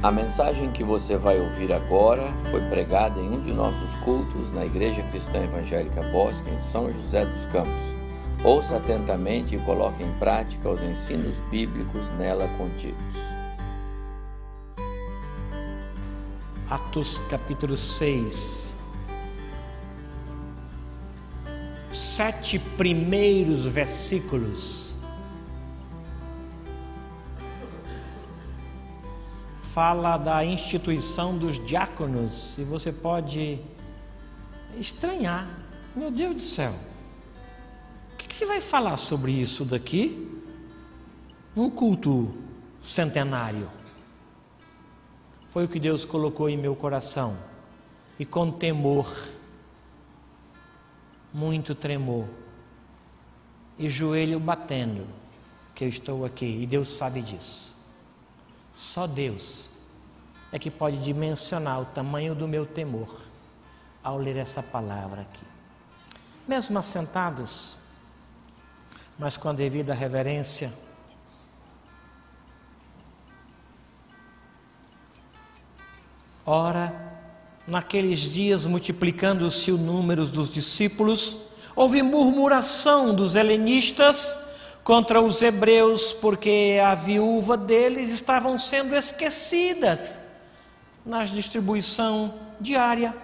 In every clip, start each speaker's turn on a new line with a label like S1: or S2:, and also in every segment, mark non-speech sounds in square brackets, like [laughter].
S1: A mensagem que você vai ouvir agora foi pregada em um de nossos cultos na Igreja Cristã Evangélica Bosque, em São José dos Campos. Ouça atentamente e coloque em prática os ensinos bíblicos nela contidos.
S2: Atos capítulo 6. Sete primeiros versículos fala da instituição dos diáconos e você pode estranhar. Meu Deus do céu, o que, que você vai falar sobre isso daqui? Um culto centenário. Foi o que Deus colocou em meu coração e com temor, muito tremor e joelho batendo, que eu estou aqui e Deus sabe disso. Só Deus é que pode dimensionar o tamanho do meu temor ao ler essa palavra aqui. Mesmo assentados, mas com a devida reverência, Ora, naqueles dias, multiplicando-se o número dos discípulos, houve murmuração dos helenistas contra os hebreus, porque a viúva deles estavam sendo esquecidas na distribuição diária.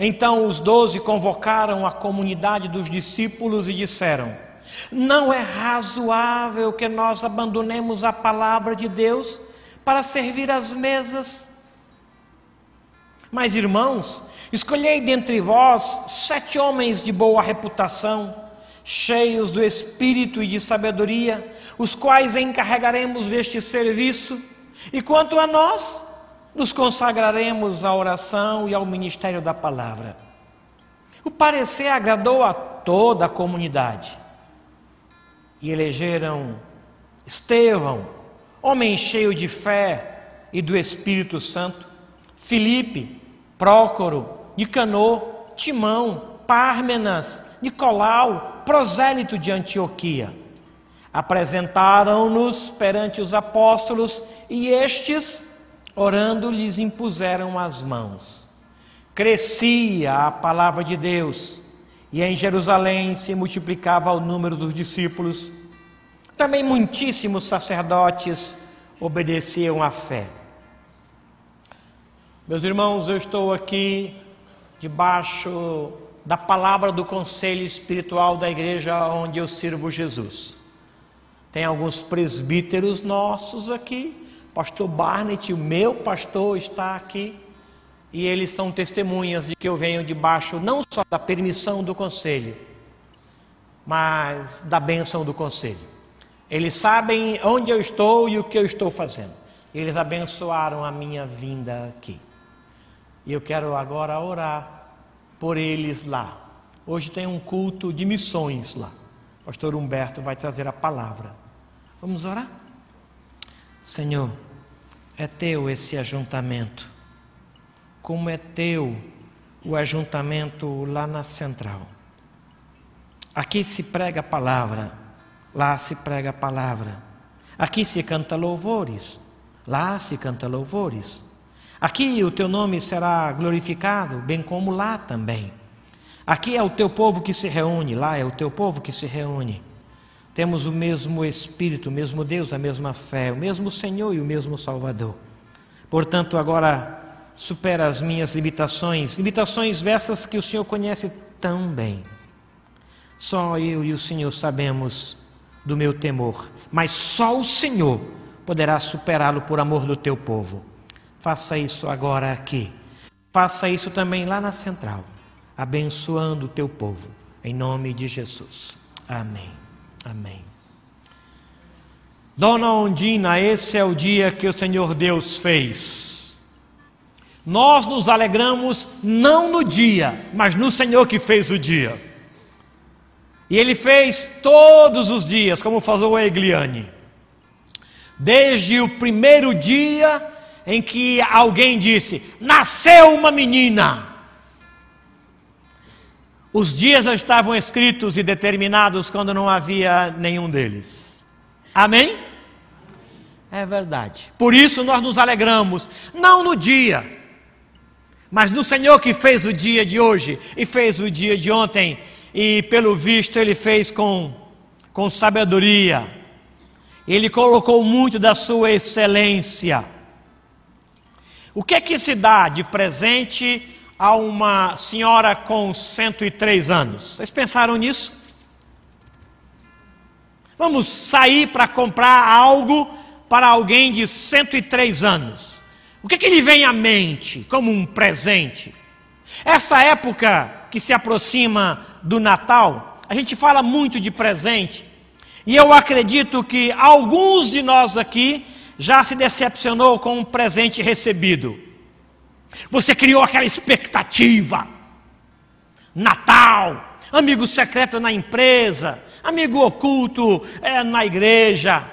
S2: Então os doze convocaram a comunidade dos discípulos e disseram: Não é razoável que nós abandonemos a palavra de Deus para servir às mesas. Mas, irmãos, escolhei dentre vós sete homens de boa reputação, cheios do espírito e de sabedoria, os quais encarregaremos deste serviço, e quanto a nós, nos consagraremos à oração e ao ministério da palavra. O parecer agradou a toda a comunidade. E elegeram Estevão, homem cheio de fé e do Espírito Santo, Filipe, Prócoro, Nicanor, Timão, Pármenas, Nicolau, prosélito de Antioquia. Apresentaram-nos perante os apóstolos e estes, orando, lhes impuseram as mãos. Crescia a palavra de Deus e em Jerusalém se multiplicava o número dos discípulos. Também muitíssimos sacerdotes obedeciam à fé. Meus irmãos, eu estou aqui debaixo da palavra do conselho espiritual da igreja onde eu sirvo Jesus. Tem alguns presbíteros nossos aqui, pastor Barnett, o meu pastor está aqui, e eles são testemunhas de que eu venho debaixo não só da permissão do conselho, mas da bênção do conselho. Eles sabem onde eu estou e o que eu estou fazendo. Eles abençoaram a minha vinda aqui. E eu quero agora orar por eles lá. Hoje tem um culto de missões lá. O pastor Humberto vai trazer a palavra. Vamos orar? Senhor, é teu esse ajuntamento. Como é teu o ajuntamento lá na central. Aqui se prega a palavra, lá se prega a palavra. Aqui se canta louvores, lá se canta louvores. Aqui o teu nome será glorificado, bem como lá também. Aqui é o teu povo que se reúne, lá é o teu povo que se reúne. Temos o mesmo Espírito, o mesmo Deus, a mesma fé, o mesmo Senhor e o mesmo Salvador. Portanto, agora supera as minhas limitações, limitações essas que o Senhor conhece tão bem. Só eu e o Senhor sabemos do meu temor, mas só o Senhor poderá superá-lo por amor do teu povo. Faça isso agora aqui. Faça isso também lá na central, abençoando o teu povo, em nome de Jesus. Amém. Amém. Dona Ondina, esse é o dia que o Senhor Deus fez. Nós nos alegramos não no dia, mas no Senhor que fez o dia. E Ele fez todos os dias, como falou a Egliane. Desde o primeiro dia em que alguém disse: Nasceu uma menina. Os dias já estavam escritos e determinados quando não havia nenhum deles. Amém? É verdade. Por isso nós nos alegramos, não no dia, mas no Senhor que fez o dia de hoje e fez o dia de ontem, e pelo visto ele fez com, com sabedoria. Ele colocou muito da sua excelência. O que é que se dá de presente a uma senhora com 103 anos? Vocês pensaram nisso? Vamos sair para comprar algo para alguém de 103 anos? O que, que lhe vem à mente como um presente? Essa época que se aproxima do Natal, a gente fala muito de presente, e eu acredito que alguns de nós aqui já se decepcionou com um presente recebido. Você criou aquela expectativa. Natal, amigo secreto na empresa, amigo oculto é, na igreja.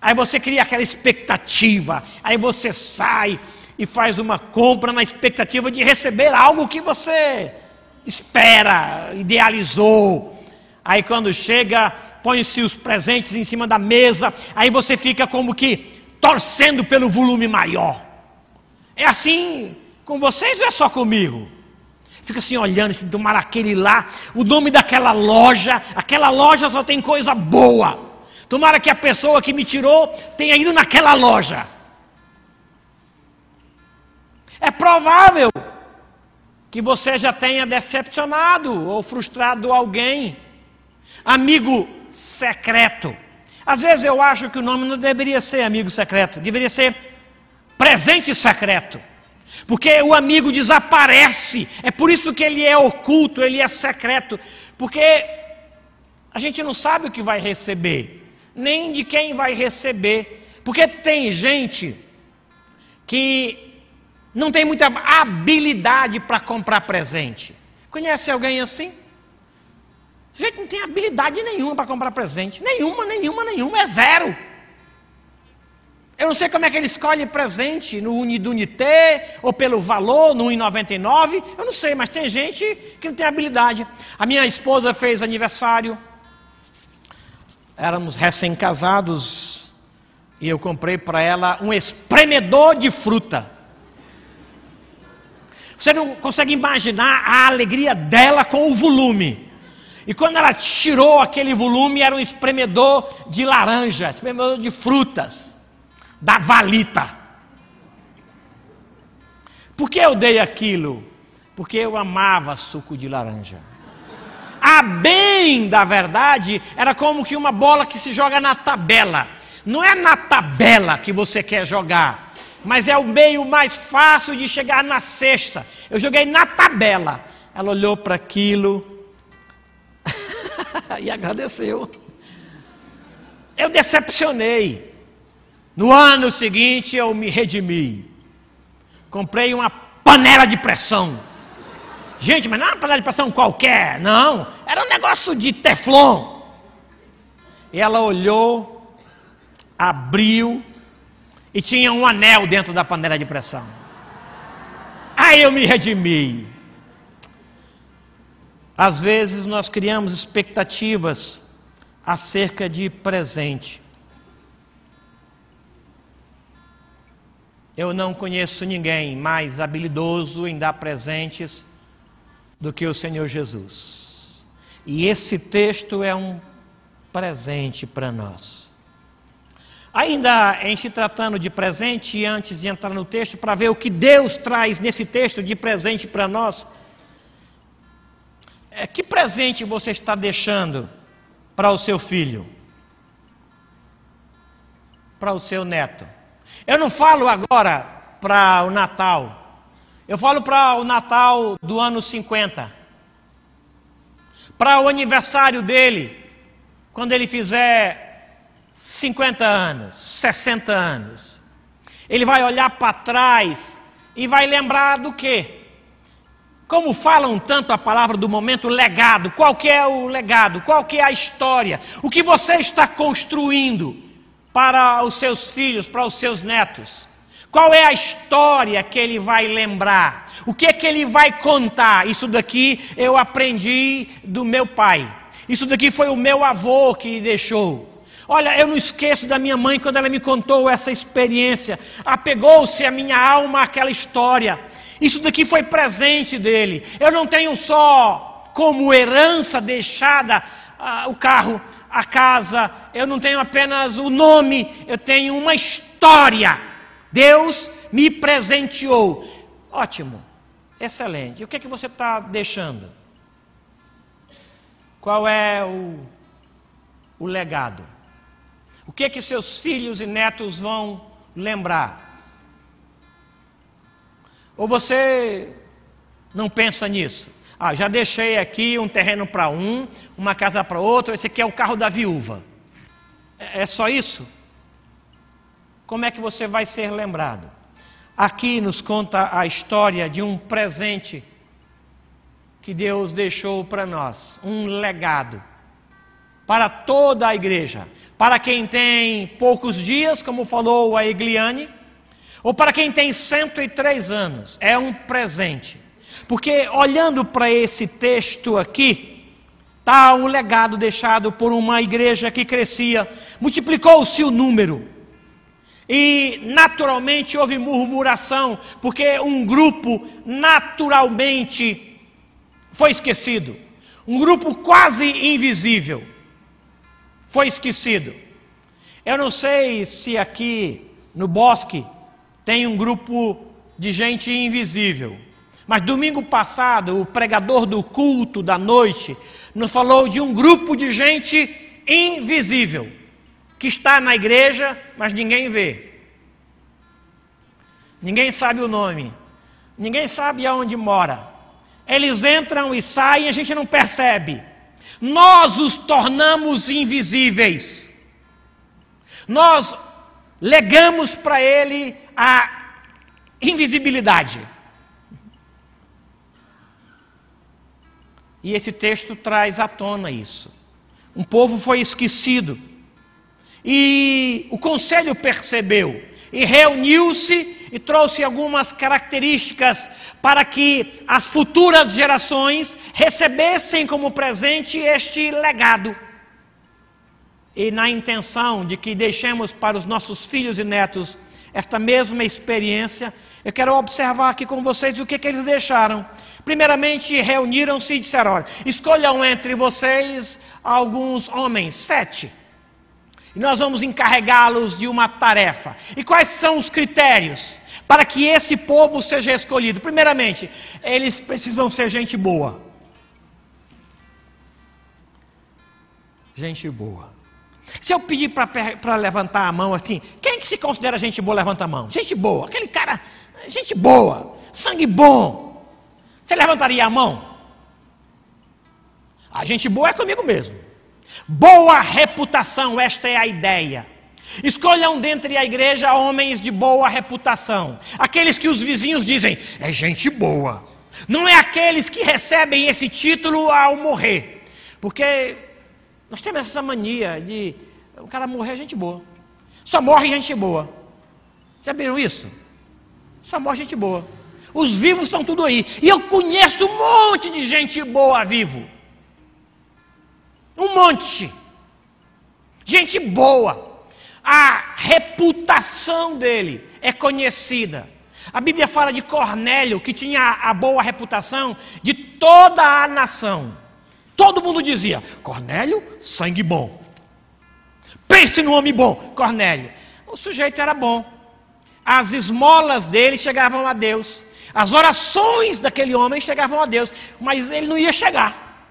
S2: Aí você cria aquela expectativa, aí você sai e faz uma compra na expectativa de receber algo que você espera, idealizou. Aí quando chega, põe-se os presentes em cima da mesa, aí você fica como que torcendo pelo volume maior. É assim com vocês ou é só comigo? Fica assim olhando, assim, tomar aquele lá, o nome daquela loja, aquela loja só tem coisa boa. Tomara que a pessoa que me tirou tenha ido naquela loja. É provável que você já tenha decepcionado ou frustrado alguém. Amigo secreto. Às vezes eu acho que o nome não deveria ser amigo secreto, deveria ser presente secreto. Porque o amigo desaparece, é por isso que ele é oculto, ele é secreto, porque a gente não sabe o que vai receber nem de quem vai receber. Porque tem gente que não tem muita habilidade para comprar presente. Conhece alguém assim? O gente não tem habilidade nenhuma para comprar presente. Nenhuma, nenhuma, nenhuma. É zero. Eu não sei como é que ele escolhe presente no Unidunité, ou pelo valor, no 1,99. Eu não sei, mas tem gente que não tem habilidade. A minha esposa fez aniversário éramos recém-casados e eu comprei para ela um espremedor de fruta. Você não consegue imaginar a alegria dela com o volume. E quando ela tirou aquele volume, era um espremedor de laranja, espremedor de frutas, da valita. Por que eu dei aquilo? Porque eu amava suco de laranja. A bem da verdade era como que uma bola que se joga na tabela. Não é na tabela que você quer jogar, mas é o meio mais fácil de chegar na cesta. Eu joguei na tabela. Ela olhou para aquilo [laughs] e agradeceu. Eu decepcionei. No ano seguinte eu me redimi. Comprei uma panela de pressão. Gente, mas não era uma panela de pressão qualquer, não. Era um negócio de teflon. E ela olhou, abriu e tinha um anel dentro da panela de pressão. Aí eu me redimi. Às vezes nós criamos expectativas acerca de presente. Eu não conheço ninguém mais habilidoso em dar presentes do que o Senhor Jesus. E esse texto é um presente para nós. Ainda em se tratando de presente, antes de entrar no texto, para ver o que Deus traz nesse texto de presente para nós, é, que presente você está deixando para o seu filho? Para o seu neto? Eu não falo agora para o Natal, eu falo para o Natal do ano 50. Para o aniversário dele, quando ele fizer 50 anos, 60 anos. Ele vai olhar para trás e vai lembrar do quê? Como falam tanto a palavra do momento legado, qual que é o legado? Qual que é a história? O que você está construindo para os seus filhos, para os seus netos? Qual é a história que ele vai lembrar? O que é que ele vai contar? Isso daqui eu aprendi do meu pai. Isso daqui foi o meu avô que deixou. Olha, eu não esqueço da minha mãe quando ela me contou essa experiência. Apegou-se a minha alma àquela história. Isso daqui foi presente dele. Eu não tenho só como herança deixada ah, o carro, a casa, eu não tenho apenas o nome, eu tenho uma história. Deus me presenteou. Ótimo, excelente. E o que, é que você está deixando? Qual é o, o legado? O que é que seus filhos e netos vão lembrar? Ou você não pensa nisso? Ah, já deixei aqui um terreno para um, uma casa para outro, esse aqui é o carro da viúva. É, é só isso? Como é que você vai ser lembrado? Aqui nos conta a história de um presente que Deus deixou para nós, um legado para toda a igreja, para quem tem poucos dias, como falou a Egliane, ou para quem tem 103 anos, é um presente. Porque olhando para esse texto aqui, está o legado deixado por uma igreja que crescia, multiplicou-se o número. E naturalmente houve murmuração, porque um grupo naturalmente foi esquecido. Um grupo quase invisível foi esquecido. Eu não sei se aqui no bosque tem um grupo de gente invisível. Mas domingo passado, o pregador do culto da noite nos falou de um grupo de gente invisível que está na igreja, mas ninguém vê. Ninguém sabe o nome. Ninguém sabe aonde mora. Eles entram e saem, a gente não percebe. Nós os tornamos invisíveis. Nós legamos para ele a invisibilidade. E esse texto traz à tona isso. Um povo foi esquecido. E o conselho percebeu e reuniu-se e trouxe algumas características para que as futuras gerações recebessem como presente este legado. E na intenção de que deixemos para os nossos filhos e netos esta mesma experiência, eu quero observar aqui com vocês o que, que eles deixaram. Primeiramente, reuniram-se e disseram: olha, escolham entre vocês alguns homens, sete, e nós vamos encarregá-los de uma tarefa. E quais são os critérios para que esse povo seja escolhido? Primeiramente, eles precisam ser gente boa. Gente boa. Se eu pedir para levantar a mão assim, quem que se considera gente boa, levanta a mão? Gente boa, aquele cara, gente boa, sangue bom. Você levantaria a mão? A gente boa é comigo mesmo. Boa reputação, esta é a ideia. Escolham dentre a igreja homens de boa reputação. Aqueles que os vizinhos dizem, é gente boa. Não é aqueles que recebem esse título ao morrer. Porque nós temos essa mania de o cara morrer é gente boa. Só morre gente boa. Já viram isso? Só morre gente boa. Os vivos estão tudo aí. E eu conheço um monte de gente boa vivo. Um monte. Gente boa. A reputação dele é conhecida. A Bíblia fala de Cornélio, que tinha a boa reputação de toda a nação. Todo mundo dizia: Cornélio, sangue bom. Pense no homem bom, Cornélio. O sujeito era bom. As esmolas dele chegavam a Deus. As orações daquele homem chegavam a Deus, mas ele não ia chegar.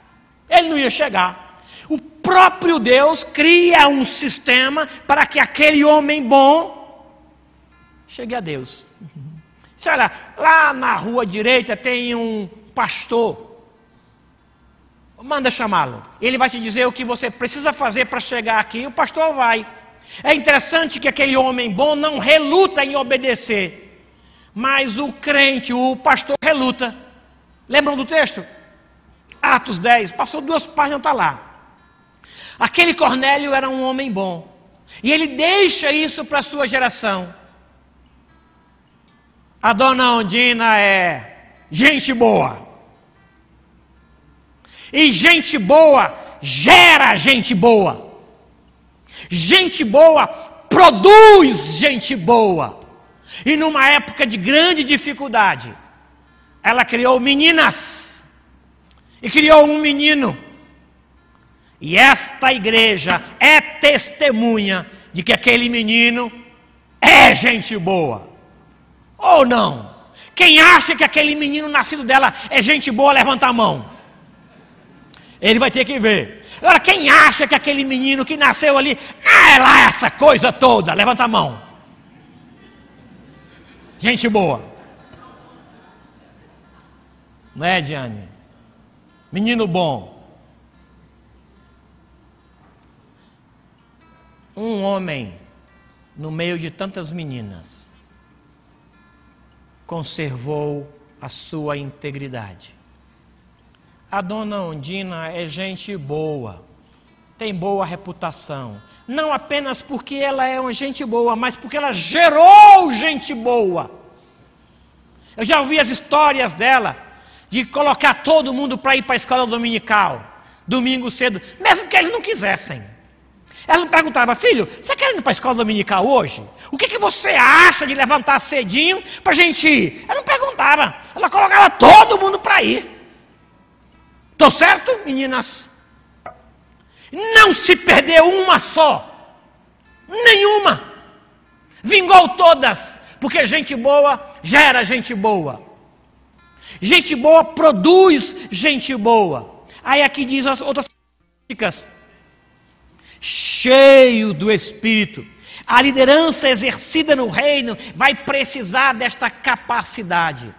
S2: Ele não ia chegar. O próprio Deus cria um sistema para que aquele homem bom chegue a Deus. Você olha, lá na rua direita tem um pastor. Manda chamá-lo. Ele vai te dizer o que você precisa fazer para chegar aqui. O pastor vai. É interessante que aquele homem bom não reluta em obedecer. Mas o crente, o pastor, reluta. Lembram do texto? Atos 10, passou duas páginas, está lá. Aquele Cornélio era um homem bom. E ele deixa isso para a sua geração. A dona Ondina é gente boa. E gente boa gera gente boa. Gente boa produz gente boa. E numa época de grande dificuldade, ela criou meninas e criou um menino. E esta igreja é testemunha de que aquele menino é gente boa. Ou não? Quem acha que aquele menino nascido dela é gente boa, levanta a mão. Ele vai ter que ver. Agora, quem acha que aquele menino que nasceu ali é lá essa coisa toda, levanta a mão. Gente boa. Não é, Diane? Menino bom. Um homem no meio de tantas meninas conservou a sua integridade. A dona Ondina é gente boa, tem boa reputação, não apenas porque ela é uma gente boa, mas porque ela gerou gente boa. Eu já ouvi as histórias dela de colocar todo mundo para ir para a escola dominical, domingo cedo, mesmo que eles não quisessem. Ela perguntava, filho, você quer ir para a escola dominical hoje? O que, que você acha de levantar cedinho para a gente ir? Ela não perguntava, ela colocava todo mundo para ir. Estou certo, meninas? Não se perdeu uma só. Nenhuma. Vingou todas. Porque gente boa gera gente boa. Gente boa produz gente boa. Aí aqui diz as outras características. Cheio do Espírito. A liderança exercida no reino vai precisar desta capacidade.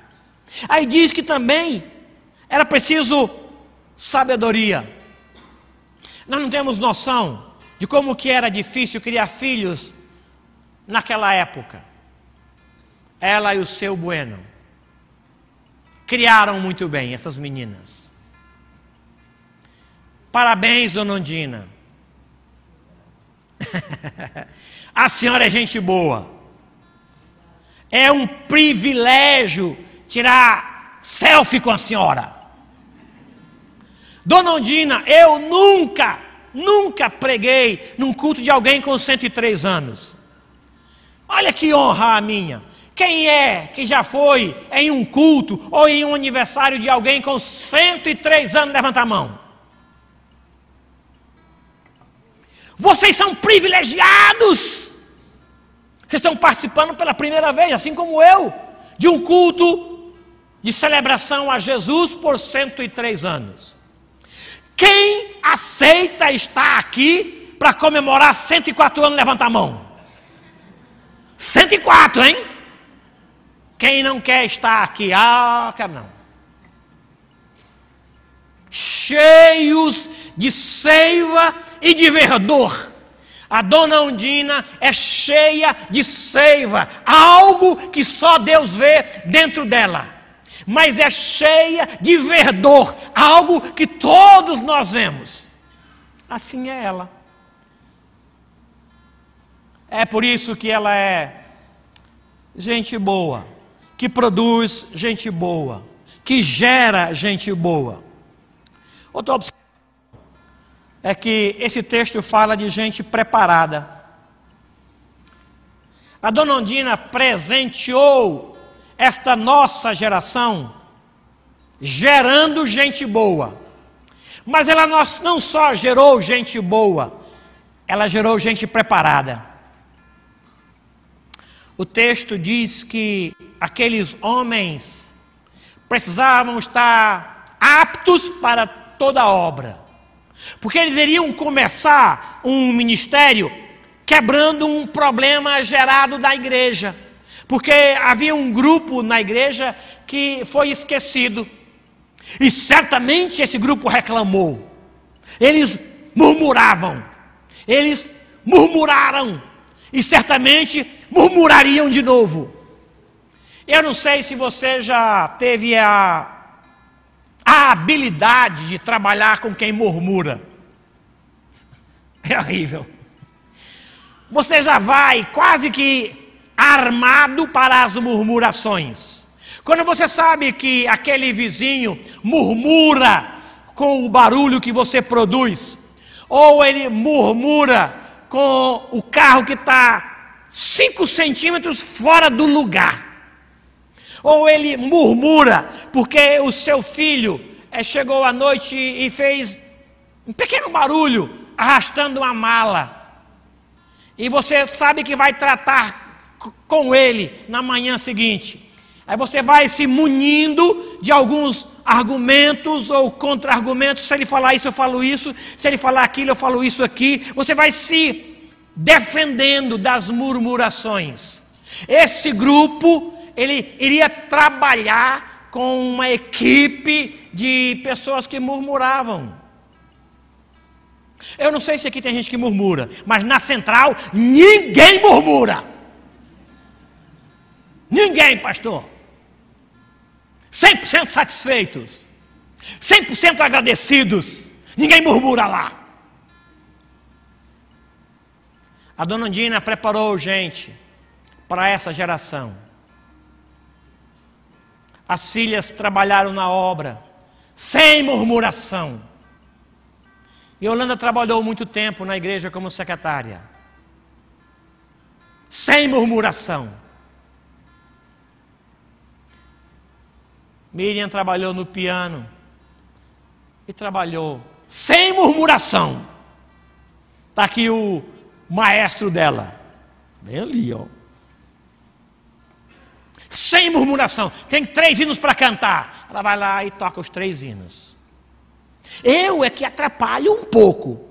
S2: Aí diz que também era preciso sabedoria. Nós não temos noção de como que era difícil criar filhos naquela época. Ela e o seu Bueno criaram muito bem essas meninas. Parabéns, dona Ondina. [laughs] a senhora é gente boa. É um privilégio tirar selfie com a senhora. Dona Ondina, eu nunca, nunca preguei num culto de alguém com 103 anos. Olha que honra a minha. Quem é que já foi em um culto ou em um aniversário de alguém com 103 anos? Levanta a mão. Vocês são privilegiados. Vocês estão participando pela primeira vez, assim como eu, de um culto de celebração a Jesus por 103 anos. Quem aceita estar aqui para comemorar 104 anos, levanta a mão. 104, hein? Quem não quer estar aqui? Ah, quer não. Cheios de seiva e de verdor. A dona Undina é cheia de seiva, algo que só Deus vê dentro dela mas é cheia de verdor, algo que todos nós vemos. Assim é ela. É por isso que ela é gente boa, que produz gente boa, que gera gente boa. Outra observação é que esse texto fala de gente preparada. A dona Ondina presenteou esta nossa geração gerando gente boa. Mas ela não só gerou gente boa, ela gerou gente preparada. O texto diz que aqueles homens precisavam estar aptos para toda obra, porque eles iriam começar um ministério quebrando um problema gerado da igreja. Porque havia um grupo na igreja que foi esquecido. E certamente esse grupo reclamou. Eles murmuravam. Eles murmuraram. E certamente murmurariam de novo. Eu não sei se você já teve a, a habilidade de trabalhar com quem murmura. É horrível. Você já vai quase que armado para as murmurações. Quando você sabe que aquele vizinho murmura com o barulho que você produz, ou ele murmura com o carro que está 5 centímetros fora do lugar. Ou ele murmura porque o seu filho é, chegou à noite e fez um pequeno barulho arrastando uma mala. E você sabe que vai tratar com ele na manhã seguinte. Aí você vai se munindo de alguns argumentos ou contra-argumentos. Se ele falar isso, eu falo isso. Se ele falar aquilo, eu falo isso aqui. Você vai se defendendo das murmurações. Esse grupo, ele iria trabalhar com uma equipe de pessoas que murmuravam. Eu não sei se aqui tem gente que murmura, mas na central ninguém murmura. Ninguém, pastor. 100% satisfeitos, 100% agradecidos, ninguém murmura lá. A dona Dina preparou gente para essa geração. As filhas trabalharam na obra, sem murmuração. E Holanda trabalhou muito tempo na igreja como secretária, sem murmuração. Miriam trabalhou no piano e trabalhou sem murmuração. Está aqui o maestro dela, bem ali, ó. Sem murmuração. Tem três hinos para cantar. Ela vai lá e toca os três hinos. Eu é que atrapalho um pouco.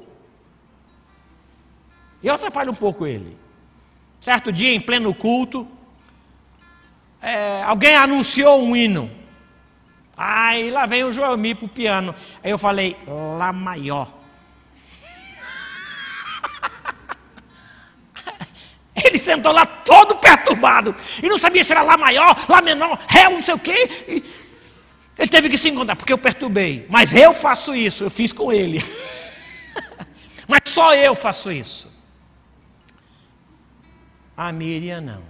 S2: Eu atrapalho um pouco ele. Certo dia, em pleno culto, é, alguém anunciou um hino. Aí lá vem o Joelmi para o piano. Aí eu falei, Lá maior. [laughs] Ele sentou lá todo perturbado. E não sabia se era Lá maior, Lá menor, Ré, não sei o quê. E ele teve que se encontrar, porque eu perturbei. Mas eu faço isso, eu fiz com ele. [laughs] Mas só eu faço isso. A Miriam não.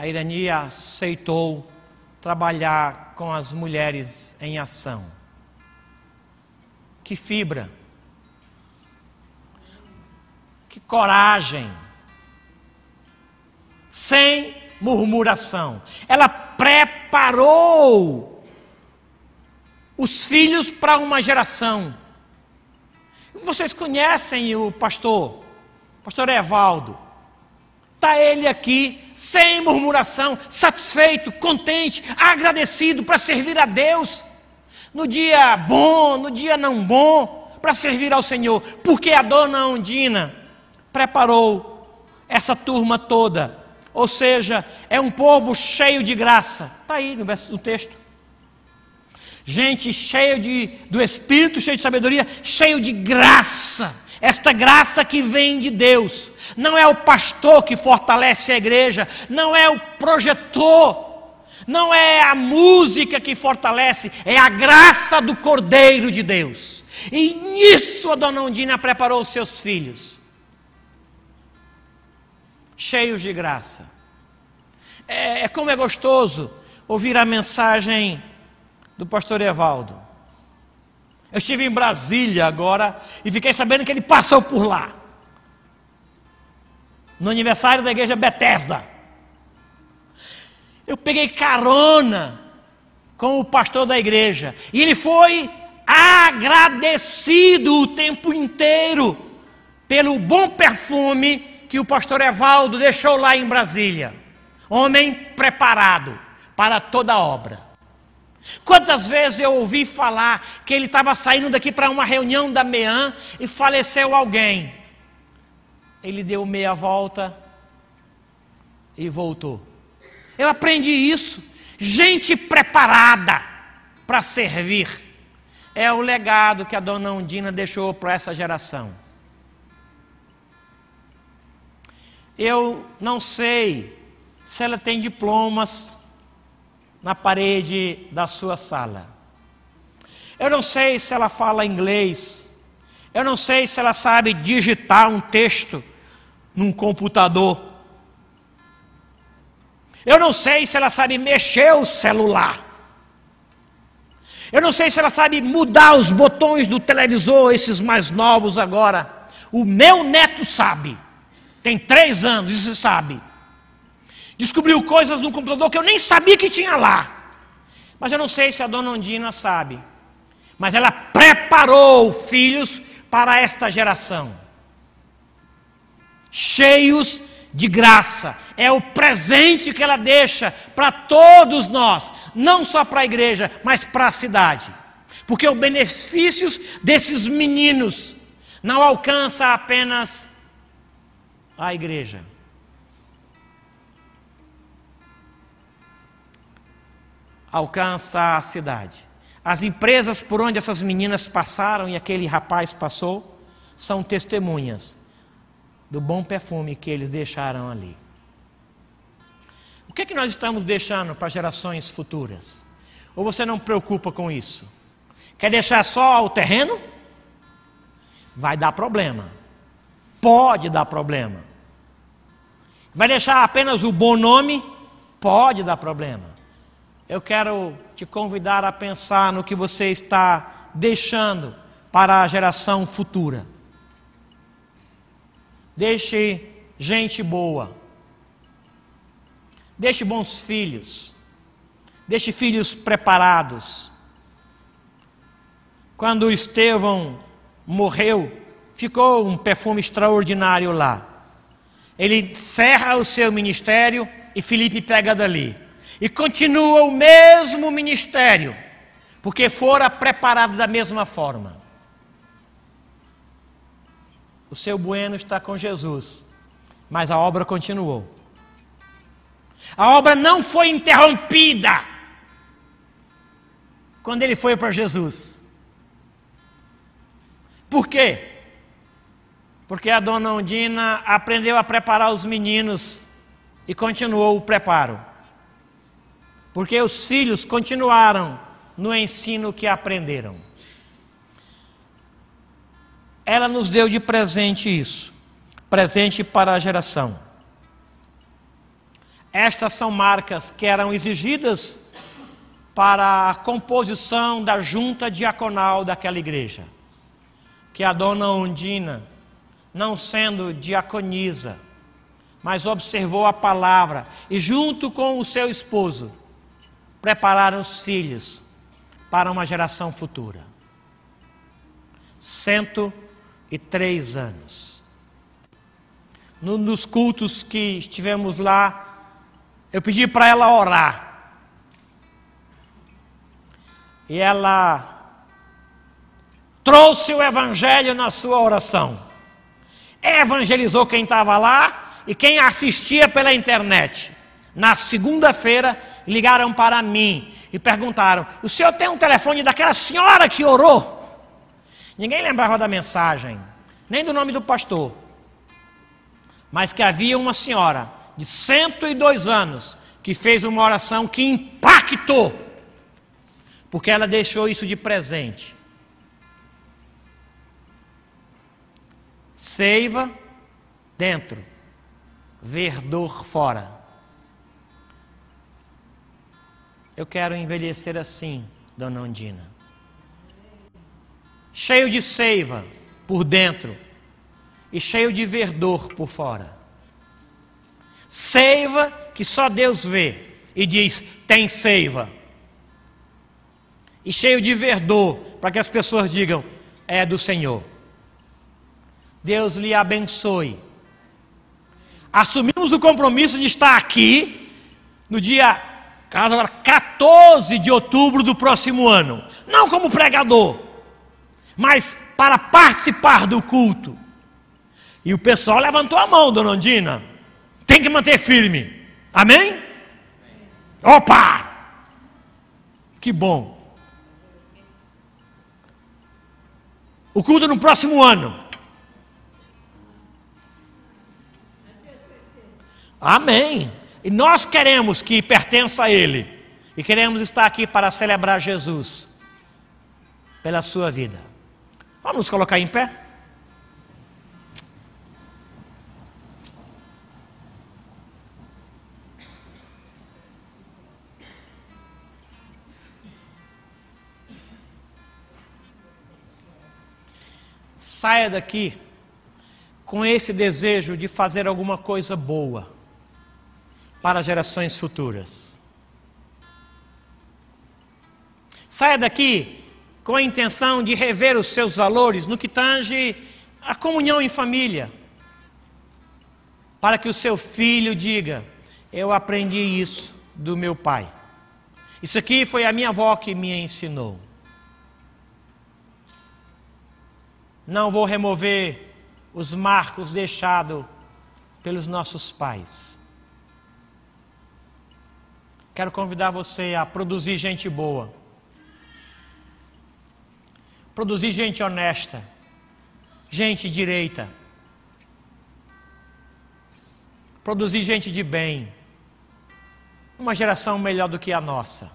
S2: A Irania aceitou trabalhar com as mulheres em ação. Que fibra, que coragem, sem murmuração. Ela preparou os filhos para uma geração. Vocês conhecem o pastor, pastor Evaldo. Está ele aqui, sem murmuração, satisfeito, contente, agradecido para servir a Deus, no dia bom, no dia não bom, para servir ao Senhor, porque a dona Ondina preparou essa turma toda, ou seja, é um povo cheio de graça, está aí no, verso, no texto. Gente cheia de, do Espírito, cheio de sabedoria, cheio de graça esta graça que vem de Deus, não é o pastor que fortalece a igreja, não é o projetor, não é a música que fortalece, é a graça do Cordeiro de Deus. E nisso a dona Undina preparou os seus filhos, cheios de graça. É, é como é gostoso ouvir a mensagem do pastor Evaldo. Eu estive em Brasília agora e fiquei sabendo que ele passou por lá. No aniversário da igreja Bethesda. Eu peguei carona com o pastor da igreja. E ele foi agradecido o tempo inteiro pelo bom perfume que o pastor Evaldo deixou lá em Brasília. Homem preparado para toda obra. Quantas vezes eu ouvi falar que ele estava saindo daqui para uma reunião da MEAN e faleceu alguém. Ele deu meia volta e voltou. Eu aprendi isso. Gente preparada para servir. É o legado que a dona Undina deixou para essa geração. Eu não sei se ela tem diplomas na parede da sua sala. Eu não sei se ela fala inglês. Eu não sei se ela sabe digitar um texto num computador. Eu não sei se ela sabe mexer o celular. Eu não sei se ela sabe mudar os botões do televisor, esses mais novos agora. O meu neto sabe. Tem três anos, isso sabe. Descobriu coisas no computador que eu nem sabia que tinha lá. Mas eu não sei se a dona Ondina sabe. Mas ela preparou filhos para esta geração. Cheios de graça. É o presente que ela deixa para todos nós, não só para a igreja, mas para a cidade. Porque os benefícios desses meninos não alcança apenas a igreja. Alcança a cidade. As empresas por onde essas meninas passaram e aquele rapaz passou são testemunhas do bom perfume que eles deixaram ali. O que, é que nós estamos deixando para gerações futuras? Ou você não preocupa com isso? Quer deixar só o terreno? Vai dar problema. Pode dar problema. Vai deixar apenas o bom nome? Pode dar problema. Eu quero te convidar a pensar no que você está deixando para a geração futura. Deixe gente boa. Deixe bons filhos. Deixe filhos preparados. Quando Estevão morreu, ficou um perfume extraordinário lá. Ele encerra o seu ministério e Filipe pega dali. E continua o mesmo ministério, porque fora preparado da mesma forma. O seu bueno está com Jesus, mas a obra continuou. A obra não foi interrompida quando ele foi para Jesus. Por quê? Porque a dona Ondina aprendeu a preparar os meninos e continuou o preparo. Porque os filhos continuaram no ensino que aprenderam. Ela nos deu de presente isso presente para a geração. Estas são marcas que eram exigidas para a composição da junta diaconal daquela igreja. Que a dona Ondina não sendo diaconisa, mas observou a palavra e, junto com o seu esposo, prepararam os filhos para uma geração futura. Cento e três anos. Num dos cultos que estivemos lá, eu pedi para ela orar. E ela trouxe o Evangelho na sua oração evangelizou quem estava lá e quem assistia pela internet. Na segunda-feira, ligaram para mim e perguntaram: O senhor tem um telefone daquela senhora que orou? Ninguém lembrava da mensagem, nem do nome do pastor. Mas que havia uma senhora de 102 anos que fez uma oração que impactou, porque ela deixou isso de presente. Seiva dentro, verdor fora. Eu quero envelhecer assim, dona Ondina. Cheio de seiva por dentro e cheio de verdor por fora. Seiva que só Deus vê e diz: tem seiva. E cheio de verdor para que as pessoas digam: é do Senhor. Deus lhe abençoe. Assumimos o compromisso de estar aqui no dia caso agora, 14 de outubro do próximo ano. Não como pregador, mas para participar do culto. E o pessoal levantou a mão, dona Ondina. Tem que manter firme. Amém? Opa! Que bom. O culto no próximo ano. Amém. E nós queremos que pertença a Ele. E queremos estar aqui para celebrar Jesus pela sua vida. Vamos nos colocar em pé? Saia daqui com esse desejo de fazer alguma coisa boa para gerações futuras. Saia daqui com a intenção de rever os seus valores no que tange a comunhão em família, para que o seu filho diga: Eu aprendi isso do meu pai. Isso aqui foi a minha avó que me ensinou. Não vou remover os marcos deixados pelos nossos pais. Quero convidar você a produzir gente boa, produzir gente honesta, gente direita, produzir gente de bem, uma geração melhor do que a nossa,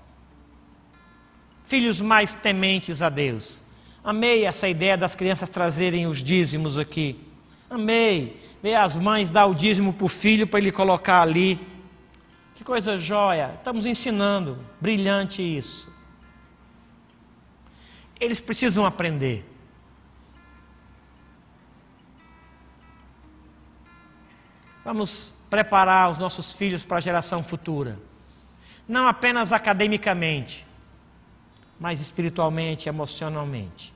S2: filhos mais tementes a Deus Amei essa ideia das crianças trazerem os dízimos aqui. Amei. Ver as mães dar o dízimo para o filho para ele colocar ali. Que coisa jóia. Estamos ensinando. Brilhante isso. Eles precisam aprender. Vamos preparar os nossos filhos para a geração futura. Não apenas academicamente, mas espiritualmente, emocionalmente.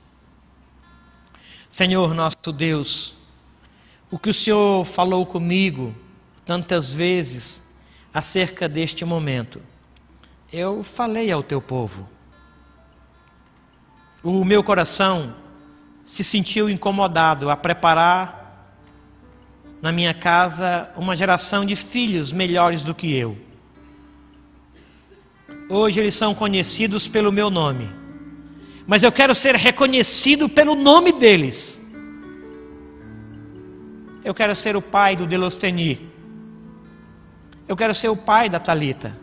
S2: Senhor nosso Deus, o que o Senhor falou comigo tantas vezes acerca deste momento, eu falei ao teu povo. O meu coração se sentiu incomodado a preparar na minha casa uma geração de filhos melhores do que eu. Hoje eles são conhecidos pelo meu nome mas eu quero ser reconhecido pelo nome deles. Eu quero ser o pai do Delosteni. Eu quero ser o pai da Talita.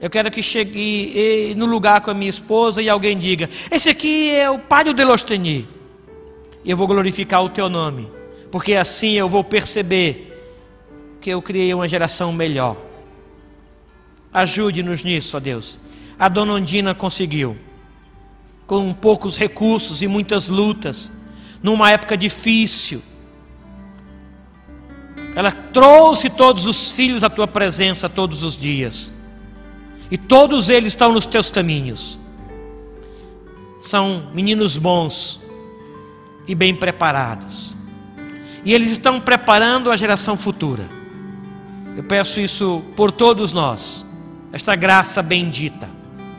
S2: Eu quero que chegue no lugar com a minha esposa e alguém diga: Esse aqui é o pai do Delosteni. E eu vou glorificar o teu nome, porque assim eu vou perceber que eu criei uma geração melhor. Ajude-nos nisso, ó Deus. A dona Ondina conseguiu com poucos recursos e muitas lutas, numa época difícil. Ela trouxe todos os filhos à tua presença todos os dias, e todos eles estão nos teus caminhos. São meninos bons e bem preparados, e eles estão preparando a geração futura. Eu peço isso por todos nós, esta graça bendita,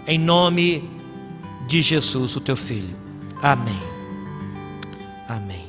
S2: em nome de Jesus, o teu filho. Amém. Amém.